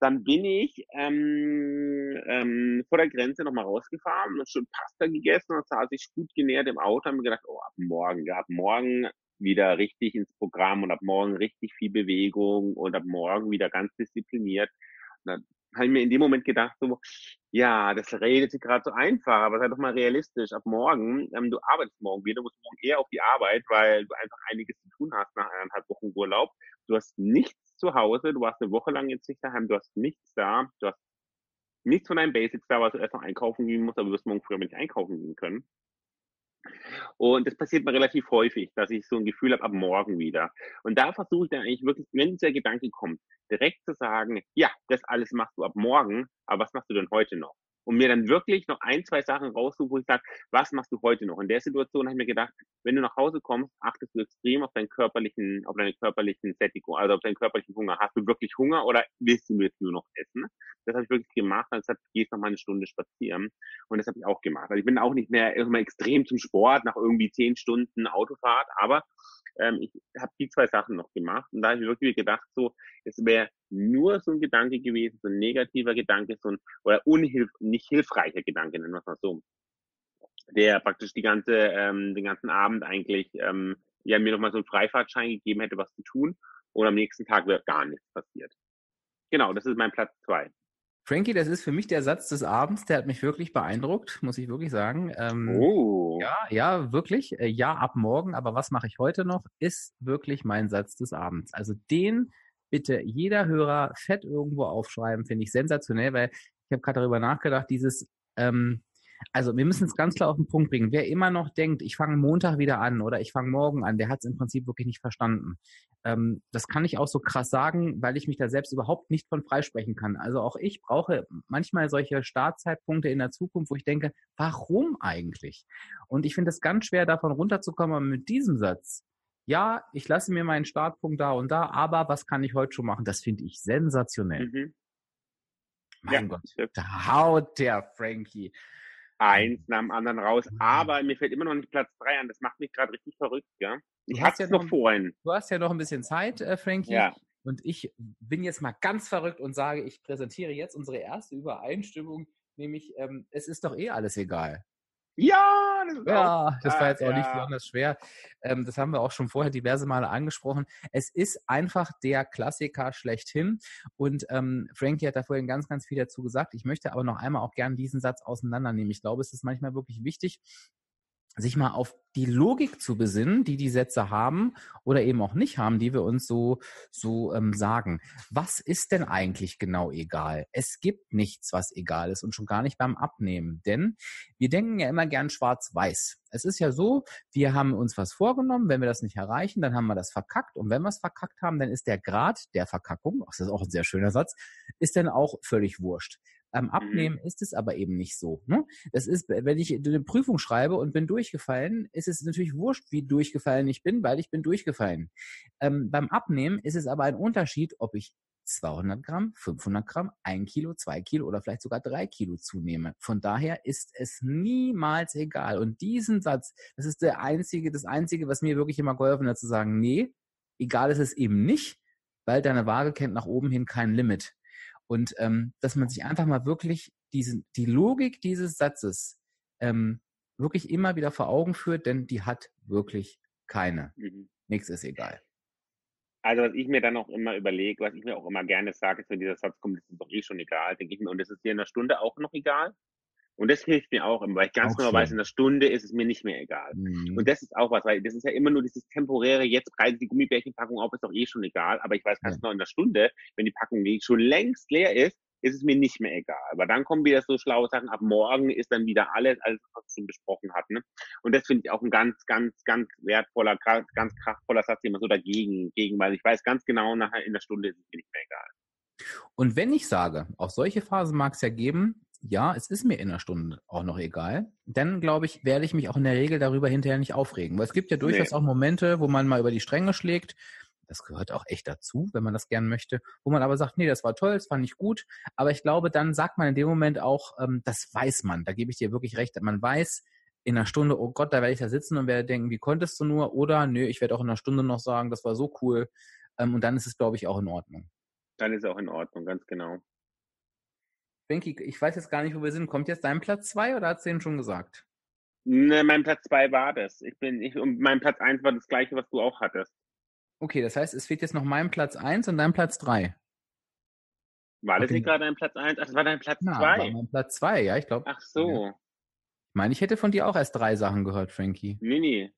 dann bin ich ähm, ähm, vor der Grenze nochmal rausgefahren und schon Pasta gegessen und saß ich gut genährt im Auto und mir gedacht, oh, ab morgen, ja, ab morgen wieder richtig ins Programm und ab morgen richtig viel Bewegung und ab morgen wieder ganz diszipliniert. Und dann habe ich mir in dem Moment gedacht, so, ja, das redet sich gerade so einfach, aber sei doch mal realistisch. Ab morgen, ähm, du arbeitest morgen wieder, musst morgen eher auf die Arbeit, weil du einfach einiges zu tun hast nach eineinhalb Wochen Urlaub. Du hast nichts zu Hause, du warst eine Woche lang jetzt nicht daheim, du hast nichts da, du hast nichts von deinen Basics da, was du erst noch einkaufen gehen musst, aber du wirst morgen früher nicht einkaufen gehen können. Und das passiert mir relativ häufig, dass ich so ein Gefühl habe, ab morgen wieder. Und da versuche ich dann eigentlich wirklich, wenn dieser Gedanke kommt, direkt zu sagen, ja, das alles machst du ab morgen, aber was machst du denn heute noch? Und mir dann wirklich noch ein, zwei Sachen raussuche, wo ich sage, was machst du heute noch? In der Situation habe ich mir gedacht, wenn du nach Hause kommst, achtest du extrem auf deinen körperlichen, auf deine körperlichen Sättigung, also auf deinen körperlichen Hunger. Hast du wirklich Hunger oder willst du jetzt nur noch essen? Das habe ich wirklich gemacht. Dann gesagt, gehst noch mal eine Stunde spazieren. Und das habe ich auch gemacht. Also ich bin auch nicht mehr immer extrem zum Sport nach irgendwie zehn Stunden Autofahrt, aber ähm, ich habe die zwei Sachen noch gemacht und da habe ich wirklich gedacht, so, es wäre nur so ein Gedanke gewesen, so ein negativer Gedanke, so ein, oder unhilf, nicht hilfreicher Gedanke, nennen wir es mal so, der praktisch die ganze, ähm, den ganzen Abend eigentlich, ähm, ja, mir nochmal so einen Freifahrtschein gegeben hätte, was zu tun und am nächsten Tag wäre gar nichts passiert. Genau, das ist mein Platz zwei. Frankie, das ist für mich der Satz des Abends, der hat mich wirklich beeindruckt, muss ich wirklich sagen. Ähm, oh. Ja, ja, wirklich. Äh, ja, ab morgen, aber was mache ich heute noch, ist wirklich mein Satz des Abends. Also den bitte jeder Hörer fett irgendwo aufschreiben, finde ich sensationell, weil ich habe gerade darüber nachgedacht, dieses ähm, also wir müssen es ganz klar auf den Punkt bringen. Wer immer noch denkt, ich fange Montag wieder an oder ich fange morgen an, der hat es im Prinzip wirklich nicht verstanden. Ähm, das kann ich auch so krass sagen, weil ich mich da selbst überhaupt nicht von freisprechen kann. Also auch ich brauche manchmal solche Startzeitpunkte in der Zukunft, wo ich denke, warum eigentlich? Und ich finde es ganz schwer, davon runterzukommen, mit diesem Satz, ja, ich lasse mir meinen Startpunkt da und da, aber was kann ich heute schon machen? Das finde ich sensationell. Mhm. Mein ja, Gott, da haut der Frankie eins nach dem anderen raus. Aber mir fällt immer noch nicht Platz drei an. Das macht mich gerade richtig verrückt, ja. Ich hatte ja noch vorhin. Du hast ja noch ein bisschen Zeit, äh, Frankie. Ja. Und ich bin jetzt mal ganz verrückt und sage, ich präsentiere jetzt unsere erste Übereinstimmung, nämlich ähm, es ist doch eh alles egal. Ja, das, ist ja, auch, das war jetzt auch nicht besonders schwer. Ähm, das haben wir auch schon vorher diverse Male angesprochen. Es ist einfach der Klassiker schlechthin. Und ähm, Frankie hat da vorhin ganz, ganz viel dazu gesagt. Ich möchte aber noch einmal auch gerne diesen Satz auseinandernehmen. Ich glaube, es ist manchmal wirklich wichtig, sich mal auf die Logik zu besinnen, die die Sätze haben oder eben auch nicht haben, die wir uns so so ähm, sagen. Was ist denn eigentlich genau egal? Es gibt nichts, was egal ist und schon gar nicht beim Abnehmen, denn wir denken ja immer gern schwarz-weiß. Es ist ja so, wir haben uns was vorgenommen, wenn wir das nicht erreichen, dann haben wir das verkackt und wenn wir es verkackt haben, dann ist der Grad der Verkackung, das ist auch ein sehr schöner Satz, ist dann auch völlig wurscht. Am Abnehmen mhm. ist es aber eben nicht so. Ne? Das ist, wenn ich eine Prüfung schreibe und bin durchgefallen, ist es natürlich wurscht, wie durchgefallen ich bin, weil ich bin durchgefallen. Ähm, beim Abnehmen ist es aber ein Unterschied, ob ich 200 Gramm, 500 Gramm, 1 Kilo, 2 Kilo oder vielleicht sogar 3 Kilo zunehme. Von daher ist es niemals egal. Und diesen Satz, das ist der einzige, das einzige, was mir wirklich immer geholfen hat, zu sagen, nee, egal ist es eben nicht, weil deine Waage kennt nach oben hin kein Limit. Und ähm, dass man sich einfach mal wirklich diesen, die Logik dieses Satzes ähm, wirklich immer wieder vor Augen führt, denn die hat wirklich keine. Mhm. Nichts ist egal. Also was ich mir dann auch immer überlege, was ich mir auch immer gerne sage, ist, wenn dieser Satz kommt, ist es doch eh schon egal, denke ich mir, und ist es dir in der Stunde auch noch egal? Und das hilft mir auch immer, weil ich ganz auch genau schön. weiß, in der Stunde ist es mir nicht mehr egal. Mhm. Und das ist auch was, weil das ist ja immer nur dieses temporäre, jetzt reißt die Gummibärchenpackung auf, ist doch eh schon egal. Aber ich weiß ganz ja. genau, in der Stunde, wenn die Packung schon längst leer ist, ist es mir nicht mehr egal. Aber dann kommen wieder so schlaue Sachen, ab morgen ist dann wieder alles, alles was wir schon besprochen hatten. Ne? Und das finde ich auch ein ganz, ganz, ganz wertvoller, ganz kraftvoller Satz, den man so dagegen, gegen, weil ich weiß ganz genau, nachher in der Stunde ist es mir nicht mehr egal. Und wenn ich sage, auch solche Phasen mag es ja geben, ja, es ist mir in einer Stunde auch noch egal. Dann, glaube ich, werde ich mich auch in der Regel darüber hinterher nicht aufregen. Weil es gibt ja durchaus nee. auch Momente, wo man mal über die Stränge schlägt. Das gehört auch echt dazu, wenn man das gern möchte. Wo man aber sagt, nee, das war toll, das fand ich gut. Aber ich glaube, dann sagt man in dem Moment auch, ähm, das weiß man. Da gebe ich dir wirklich recht. Man weiß, in einer Stunde, oh Gott, da werde ich da sitzen und werde denken, wie konntest du nur? Oder nö, ich werde auch in einer Stunde noch sagen, das war so cool. Ähm, und dann ist es, glaube ich, auch in Ordnung. Dann ist es auch in Ordnung, ganz genau. Benki, ich weiß jetzt gar nicht, wo wir sind. Kommt jetzt dein Platz zwei oder hat es den schon gesagt? Ne, mein Platz zwei war das. Ich bin, ich, und mein Platz eins war das gleiche, was du auch hattest. Okay, das heißt, es fehlt jetzt noch mein Platz eins und dein Platz drei. War das Okay. nicht gerade dein Platz eins? Ach, das war dein Platz Na, war zwei. mein Platz zwei, ja, ich glaube. Ach so. Ich meine, ich hätte von dir auch erst drei Sachen gehört, Frankie. Nee, nee.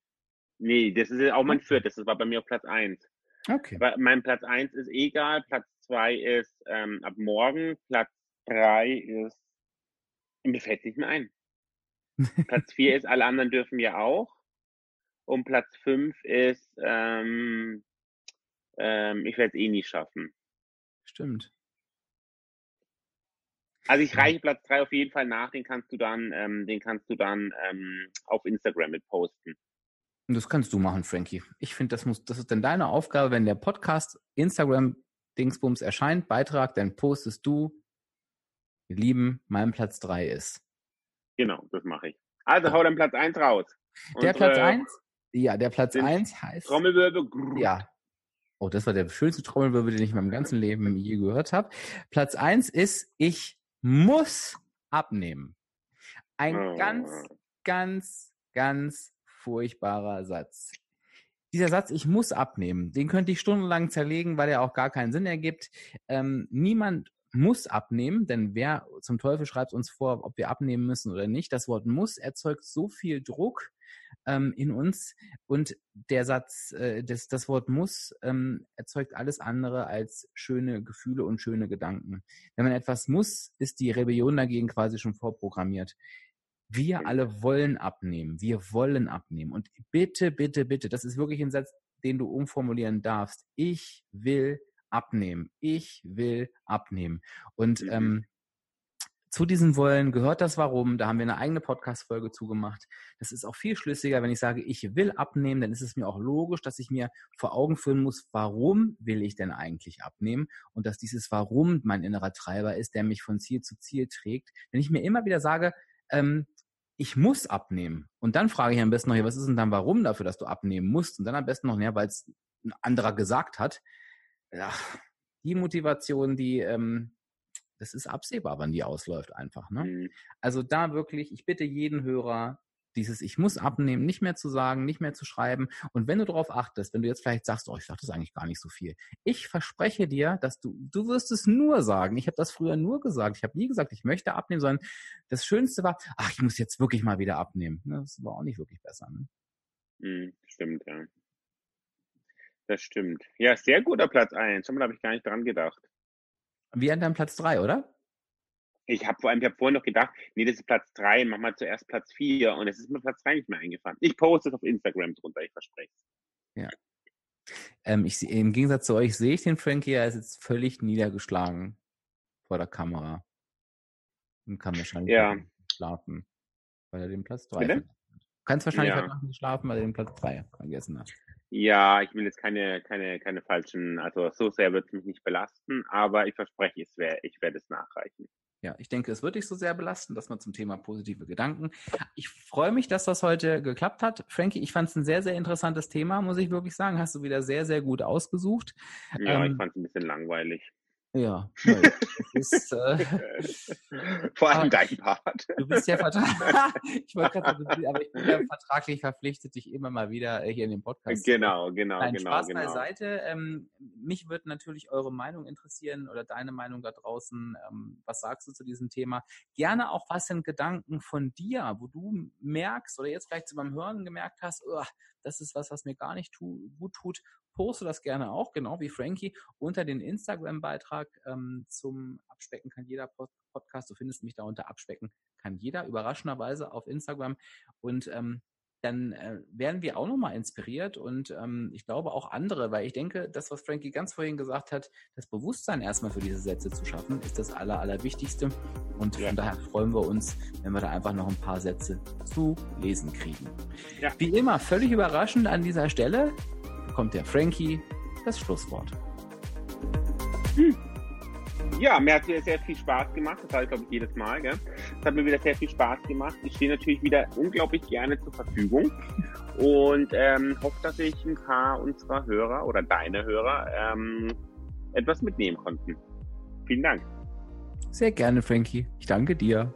Nee, das ist auch mein viertes. Das war bei mir auf Platz eins. Okay. Aber Mein Platz eins ist egal. Platz zwei ist ähm, ab morgen. Platz drei ist. Mir fällt nicht mehr ein. Platz vier ist, alle anderen dürfen ja auch. Und Platz fünf ist, ähm, ähm, ich werde es eh nie schaffen. Stimmt. Also ich reiche Platz drei auf jeden Fall nach, den kannst du dann, ähm, den kannst du dann ähm, auf Instagram mit posten. Und das kannst du machen, Frankie. Ich finde, das muss, das ist dann deine Aufgabe, wenn der Podcast Instagram Dingsbums erscheint, Beitrag, dann postest du, ihr Lieben, mein Platz drei ist. Genau, das mache ich. Also hau dann Platz eins raus. Der Unsere Platz eins? Ja, der Platz sind eins heißt. Trommelwirbel. grrr. Ja. Oh, das war der schönste Trommelwirbel, den ich in meinem ganzen Leben je gehört habe. Platz eins ist, ich muss abnehmen. Ein Oh. ganz, ganz, ganz furchtbarer Satz. Dieser Satz, ich muss abnehmen, den könnte ich stundenlang zerlegen, weil er auch gar keinen Sinn ergibt. Ähm, niemand muss abnehmen, denn wer zum Teufel schreibt uns vor, ob wir abnehmen müssen oder nicht. Das Wort muss erzeugt so viel Druck ähm, in uns und der Satz, äh, das, das Wort muss ähm, erzeugt alles andere als schöne Gefühle und schöne Gedanken. Wenn man etwas muss, ist die Rebellion dagegen quasi schon vorprogrammiert. Wir alle wollen abnehmen. Wir wollen abnehmen. Und bitte, bitte, bitte, das ist wirklich ein Satz, den du umformulieren darfst. Ich will abnehmen. Ich will abnehmen. Und Mhm. ähm, zu diesem Wollen gehört das Warum. Da haben wir eine eigene Podcast-Folge zugemacht. Das ist auch viel schlüssiger, wenn ich sage, ich will abnehmen, dann ist es mir auch logisch, dass ich mir vor Augen führen muss, warum will ich denn eigentlich abnehmen? Und dass dieses Warum mein innerer Treiber ist, der mich von Ziel zu Ziel trägt. Wenn ich mir immer wieder sage, ähm, ich muss abnehmen. Und dann frage ich am besten noch, ja, was ist denn dann warum dafür, dass du abnehmen musst? Und dann am besten noch, ja, weil es ein anderer gesagt hat. Ja, die Motivation, die, ähm, das ist absehbar, wann die ausläuft einfach. Ne? Mhm. Also da wirklich, ich bitte jeden Hörer, dieses Ich muss abnehmen, nicht mehr zu sagen, nicht mehr zu schreiben. Und wenn du darauf achtest, wenn du jetzt vielleicht sagst, oh, ich sage das eigentlich gar nicht so viel. Ich verspreche dir, dass du, du wirst es nur sagen. Ich habe das früher nur gesagt. Ich habe nie gesagt, ich möchte abnehmen, sondern das Schönste war, ach, ich muss jetzt wirklich mal wieder abnehmen. Ne, Das war auch nicht wirklich besser. Ne? Mhm. Stimmt, ja. Das stimmt. Ja, sehr guter Platz eins. Schon mal habe ich gar nicht dran gedacht. Wie an deinem Platz drei, oder? Ich habe vor allem, ich habe vorhin noch gedacht, nee, das ist Platz drei, mach mal zuerst Platz vier und es ist mir Platz drei nicht mehr eingefallen. Ich poste es auf Instagram drunter, ich verspreche es. Ähm, ich, Im Gegensatz zu euch sehe ich den Frankie, er ist jetzt völlig niedergeschlagen vor der Kamera. Und kann wahrscheinlich Ja. schlafen, weil er den Platz 3 Bitte? vergessen hat. Kannst wahrscheinlich Ja. heute Nacht nicht schlafen, weil er den Platz 3 vergessen hat. Ja, ich will jetzt keine, keine, keine falschen, also so sehr wird es mich nicht belasten, aber ich verspreche, es wär, ich werde es nachreichen. Ja, ich denke, es wird dich so sehr belasten, dass man zum Thema positive Gedanken. Ich freue mich, dass das heute geklappt hat. Frankie, ich fand es ein sehr, sehr interessantes Thema, muss ich wirklich sagen. Hast du wieder sehr, sehr gut ausgesucht. Ja, Ähm, ich fand es ein bisschen langweilig. Ja, es ist, äh, Vor allem dein Part. Du bist ja vertraglich, ich wollte gerade aber ich bin ja vertraglich verpflichtet, dich immer mal wieder äh, hier in den Podcast zu Genau, genau, Nein, genau, Spaß genau. beiseite. Ähm, mich würde natürlich eure Meinung interessieren oder deine Meinung da draußen. Ähm, was sagst du zu diesem Thema? Gerne auch was sind Gedanken von dir, wo du merkst oder jetzt vielleicht so beim Hören gemerkt hast, "Uah, das ist was, was mir gar nicht tu gut tut. Poste das gerne auch, genau wie Frankie, unter den Instagram-Beitrag ähm, zum Abspecken kann jeder Pod Podcast. Du findest mich da unter Abspecken kann jeder, überraschenderweise auf Instagram. Und ähm, dann äh, werden wir auch nochmal inspiriert und ähm, ich glaube auch andere, weil ich denke, das, was Frankie ganz vorhin gesagt hat, das Bewusstsein erstmal für diese Sätze zu schaffen, ist das Aller, Allerwichtigste. Und Ja. von daher freuen wir uns, wenn wir da einfach noch ein paar Sätze zu lesen kriegen. Ja. Wie immer, völlig überraschend an dieser Stelle bekommt der Frankie das Schlusswort. Hm. Ja, mir hat sehr, sehr viel Spaß gemacht. Das habe ich, glaube ich, jedes Mal. Gell? Das hat mir wieder sehr viel Spaß gemacht. Ich stehe natürlich wieder unglaublich gerne zur Verfügung und ähm, hoffe, dass ich ein paar unserer Hörer oder deine Hörer ähm, etwas mitnehmen konnten. Vielen Dank. Sehr gerne, Frankie. Ich danke dir.